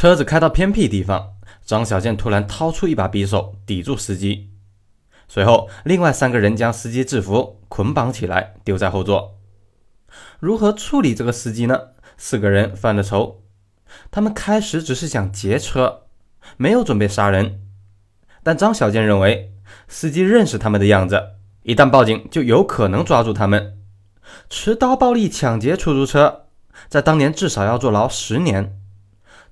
车子开到偏僻地方，张小健突然掏出一把匕首抵住司机，随后另外三个人将司机制服、捆绑起来丢在后座。如何处理这个司机呢？四个人犯了愁，他们开始只是想劫车，没有准备杀人。但张小健认为司机认识他们的样子，一旦报警就有可能抓住他们。持刀暴力抢劫出租车，在当年至少要坐牢十年。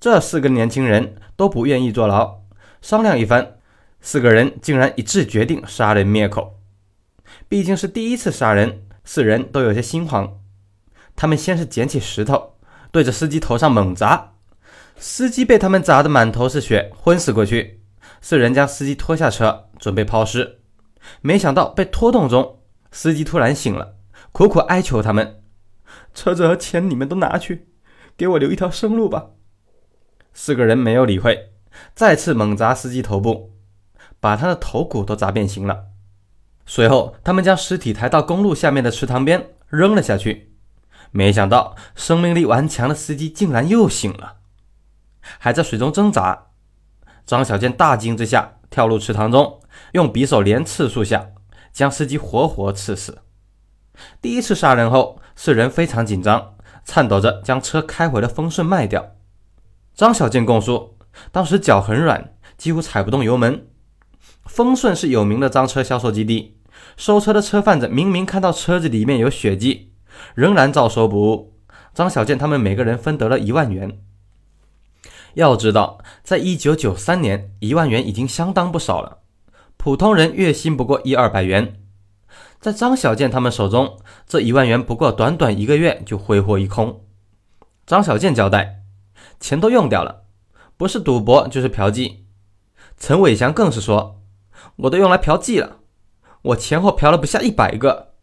这四个年轻人都不愿意坐牢，商量一番，四个人竟然一致决定杀人灭口。毕竟是第一次杀人，四人都有些心慌。他们先是捡起石头，对着司机头上猛砸，司机被他们砸得满头是血，昏死过去。四人将司机拖下车，准备抛尸，没想到被拖动中，司机突然醒了，苦苦哀求他们：“车子和钱你们都拿去，给我留一条生路吧。”四个人没有理会，再次猛砸司机头部，把他的头骨都砸变形了。随后，他们将尸体抬到公路下面的池塘边扔了下去。没想到，生命力顽强的司机竟然又醒了，还在水中挣扎。张小健大惊之下跳入池塘中，用匕首连刺数下，将司机活活刺死。第一次杀人后，四人非常紧张，颤抖着将车开回了丰顺卖掉。张小健供述，当时脚很软，几乎踩不动油门。丰顺是有名的赃车销售基地，收车的车贩子明明看到车子里面有血迹。仍然照收不误。张小健他们每个人分得了一万元。要知道，在一九九三年，一万元已经相当不少了。普通人月薪不过一二百元，在张小健他们手中，这一万元不过短短一个月就挥霍一空。张小健交代，钱都用掉了，不是赌博就是嫖妓。陈伟祥更是说，我都用来嫖妓了，我前后嫖了不下一百个。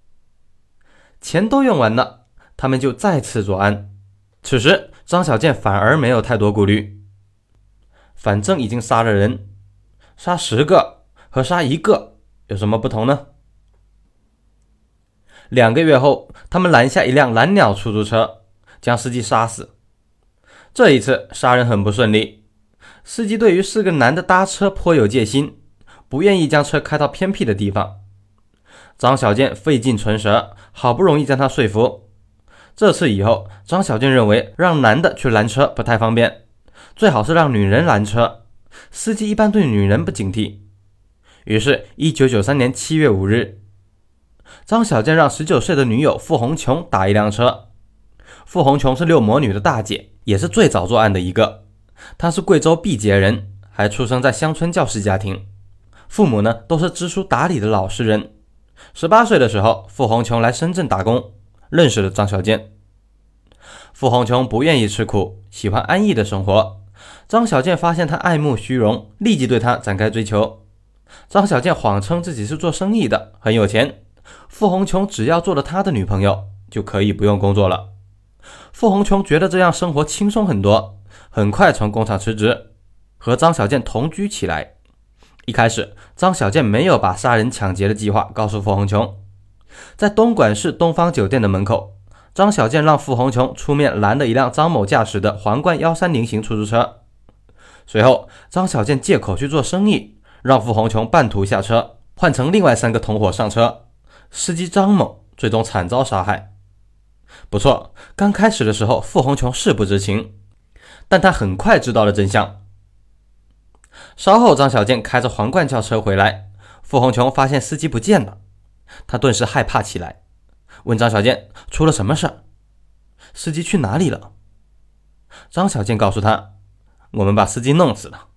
钱都用完了，他们就再次作案。此时，张小健反而没有太多顾虑，反正已经杀了人，杀十个和杀一个有什么不同呢？两个月后，他们拦下一辆蓝鸟出租车，将司机杀死。这一次杀人很不顺利，司机对于四个男的搭车颇有戒心，不愿意将车开到偏僻的地方。张小健费尽唇舌，好不容易将他说服。这次以后，张小健认为让男的去拦车不太方便，最好是让女人拦车。司机一般对女人不警惕。于是，一九九三年七月五日，张小健让十九岁的女友付红琼打一辆车。付红琼是六魔女的大姐，也是最早作案的一个。她是贵州毕节人，还出生在乡村教师家庭，父母呢都是知书达理的老实人。十八岁的时候，付红琼来深圳打工，认识了张小健。付红琼不愿意吃苦，喜欢安逸的生活。张小健发现她爱慕虚荣，立即对她展开追求。张小健谎称自己是做生意的，很有钱。付红琼只要做了他的女朋友，就可以不用工作了。付红琼觉得这样生活轻松很多，很快从工厂辞职，和张小健同居起来。一开始，张小健没有把杀人抢劫的计划告诉付红琼。在东莞市东方酒店的门口，张小健让付红琼出面拦了一辆张某驾驶的皇冠幺三零型出租车。随后，张小健借口去做生意，让付红琼半途下车，换成另外三个同伙上车。司机张某最终惨遭杀害。不错，刚开始的时候，傅红琼是不知情，但他很快知道了真相。稍后，张小健开着皇冠轿车回来，傅红琼发现司机不见了，他顿时害怕起来，问张小健出了什么事，司机去哪里了？张小健告诉他，我们把司机弄死了，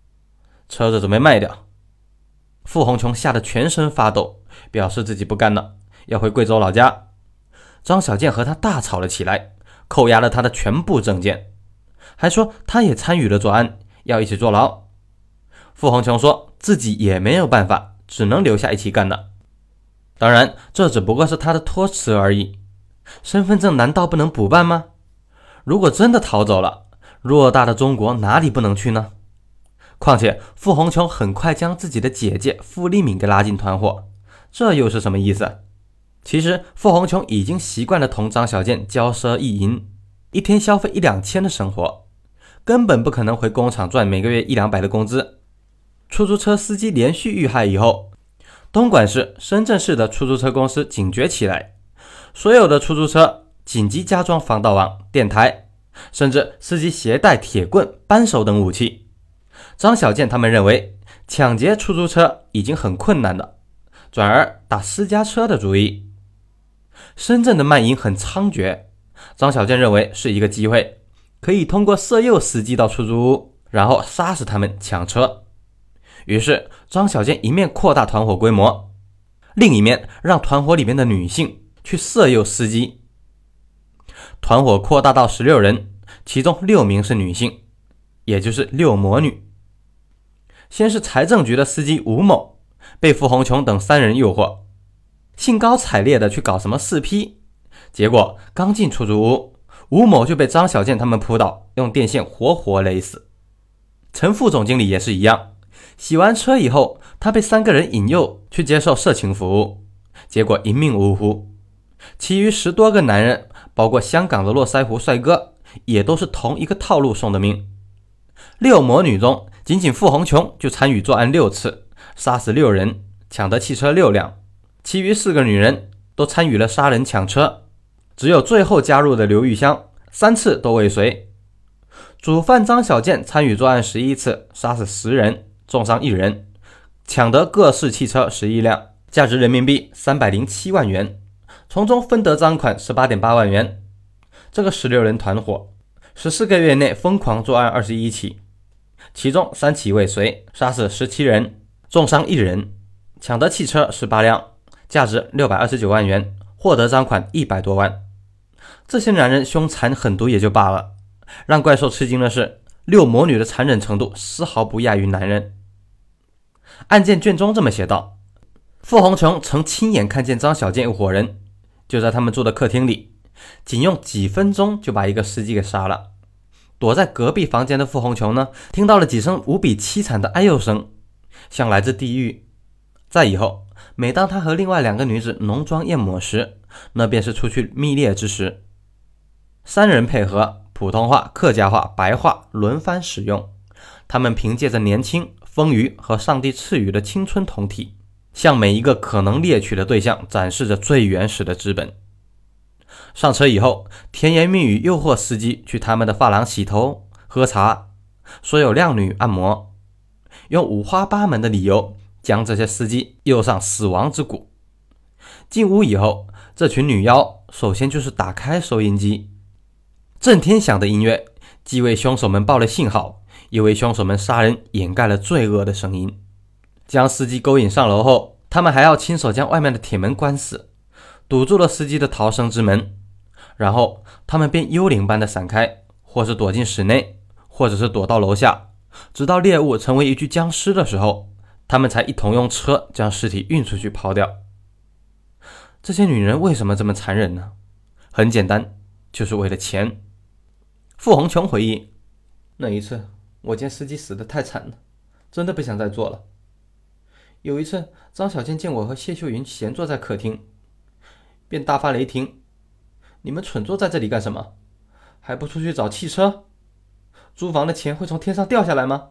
车子准备卖掉。傅红琼吓得全身发抖，表示自己不干了，要回贵州老家。张小健和他大吵了起来，扣押了他的全部证件，还说他也参与了作案，要一起坐牢。傅红琼说自己也没有办法，只能留下一起干了。当然，这只不过是他的托词而已。身份证难道不能补办吗？如果真的逃走了，偌大的中国哪里不能去呢？况且，傅红琼很快将自己的姐姐傅丽敏给拉进团伙，这又是什么意思？其实，傅红琼已经习惯了同张小健骄奢逸淫，一天消费一两千的生活。根本不可能回工厂赚每个月一两百的工资。出租车司机连续遇害以后，东莞市、深圳市的出租车公司警觉起来，所有的出租车紧急加装防盗网、电台，甚至司机携带铁棍、扳手等武器。张小健他们认为抢劫出租车已经很困难了，转而打私家车的主意。深圳的卖淫很猖獗，张小健认为是一个机会，可以通过色诱司机到出租屋，然后杀死他们抢车。于是张小健一面扩大团伙规模，另一面让团伙里面的女性去色诱司机。团伙扩大到十六人，其中六名是女性，也就是六魔女。先是财政局的司机吴某被傅红琼等三人诱惑。兴高采烈的去搞什么四 P，结果刚进出租屋，吴某就被张小健他们扑倒，用电线活活勒死。陈副总经理也是一样，洗完车以后，他被三个人引诱去接受色情服务，结果一命呜呼。其余十多个男人，包括香港的络腮胡帅哥，也都是同一个套路送的命。六魔女中，仅仅傅红琼就参与作案六次，杀死六人，抢得汽车六辆。其余四个女人都参与了杀人抢车，只有最后加入的刘玉香三次都未遂。主犯张小健参与作案十一次，杀死十人，重伤一人，抢得各式汽车十一辆，价值人民币三百零七万元，从中分得赃款十八点八万元。这个十六人团伙十四个月内疯狂作案二十一起，其中三起未遂，杀死十七人，重伤一人，抢得汽车十八辆。价值六百二十九万元，获得赃款一百多万。这些男人凶残狠毒也就罢了，让怪兽吃惊的是，六魔女的残忍程度丝毫不亚于男人。案件卷宗这么写道：傅红琼曾亲眼看见张小健一伙人就在他们住的客厅里，仅用几分钟就把一个司机给杀了。躲在隔壁房间的傅红琼呢，听到了几声无比凄惨的哀呦声，像来自地狱。在以后。每当他和另外两个女子浓妆艳抹时，那便是出去蜜猎之时。三人配合，普通话、客家话、白话轮番使用。他们凭借着年轻、丰腴和上帝赐予的青春酮体，向每一个可能猎取的对象展示着最原始的资本。上车以后，甜言蜜语诱惑司机去他们的发廊洗头、喝茶，说有靓女按摩，用五花八门的理由。将这些司机诱上死亡之谷。进屋以后，这群女妖首先就是打开收音机，震天响的音乐既为凶手们报了信号，又为凶手们杀人掩盖了罪恶的声音。将司机勾引上楼后，他们还要亲手将外面的铁门关死，堵住了司机的逃生之门。然后他们便幽灵般的闪开，或是躲进室内，或者是躲到楼下，直到猎物成为一具僵尸的时候。他们才一同用车将尸体运出去抛掉。这些女人为什么这么残忍呢？很简单，就是为了钱。傅红琼回忆，那一次我见司机死的太惨了，真的不想再做了。有一次，张小健见我和谢秀云闲坐在客厅，便大发雷霆：“你们蠢坐在这里干什么？还不出去找汽车？租房的钱会从天上掉下来吗？”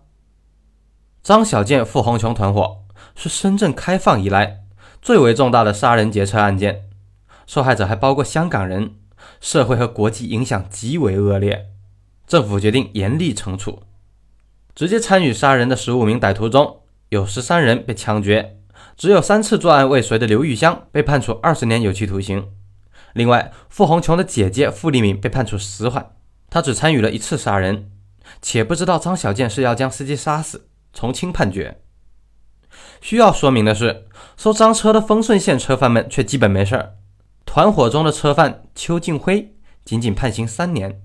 张小健、傅红琼团伙是深圳开放以来最为重大的杀人劫车案件，受害者还包括香港人，社会和国际影响极为恶劣。政府决定严厉惩处。直接参与杀人的十五名歹徒中有十三人被枪决，只有三次作案未遂的刘玉香被判处二十年有期徒刑。另外，傅红琼的姐姐傅丽敏被判处死缓，她只参与了一次杀人，且不知道张小健是要将司机杀死。从轻判决。需要说明的是，收赃车的丰顺县车贩们却基本没事儿。团伙中的车贩邱敬辉仅仅判刑三年。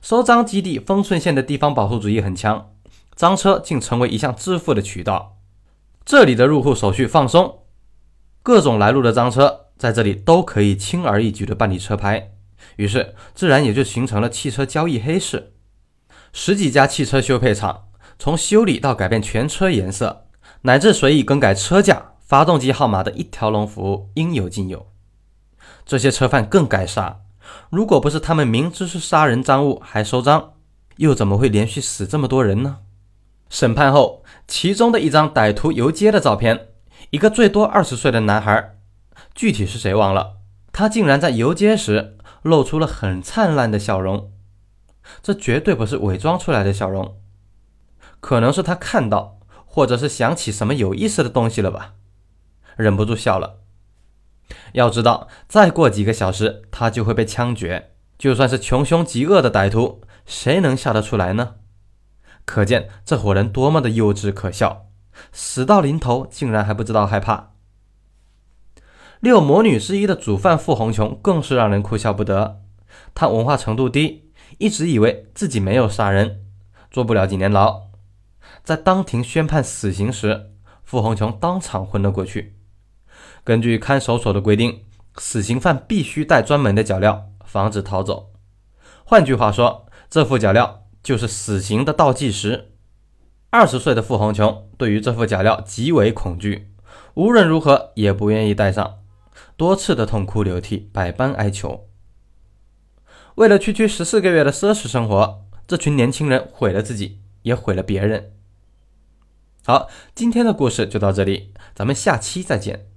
收赃基地丰顺县的地方保护主义很强，赃车竟成为一项致富的渠道。这里的入户手续放松，各种来路的赃车在这里都可以轻而易举地办理车牌，于是自然也就形成了汽车交易黑市。十几家汽车修配厂。从修理到改变全车颜色，乃至随意更改车架、发动机号码的一条龙服务应有尽有。这些车贩更该杀，如果不是他们明知是杀人赃物还收赃，又怎么会连续死这么多人呢？审判后，其中的一张歹徒游街的照片，一个最多二十岁的男孩，具体是谁忘了，他竟然在游街时露出了很灿烂的笑容，这绝对不是伪装出来的笑容，可能是他看到或者是想起什么有意思的东西了吧，忍不住笑了。要知道，再过几个小时他就会被枪决，就算是穷凶极恶的歹徒，谁能笑得出来呢？可见这伙人多么的幼稚可笑，死到临头竟然还不知道害怕。六魔女之一的主犯傅红琼更是让人哭笑不得。她文化程度低，一直以为自己没有杀人，坐不了几年牢。在当庭宣判死刑时，傅红琼当场昏了过去。根据看守所的规定，死刑犯必须带专门的脚镣，防止逃走。换句话说，这副脚镣。就是死刑的倒计时。二十岁的傅红琼对于这副脚镣极为恐惧，无论如何也不愿意戴上，多次的痛哭流涕，百般哀求。为了区区十四个月的奢侈生活，这群年轻人毁了自己，也毁了别人。好，今天的故事就到这里，咱们下期再见。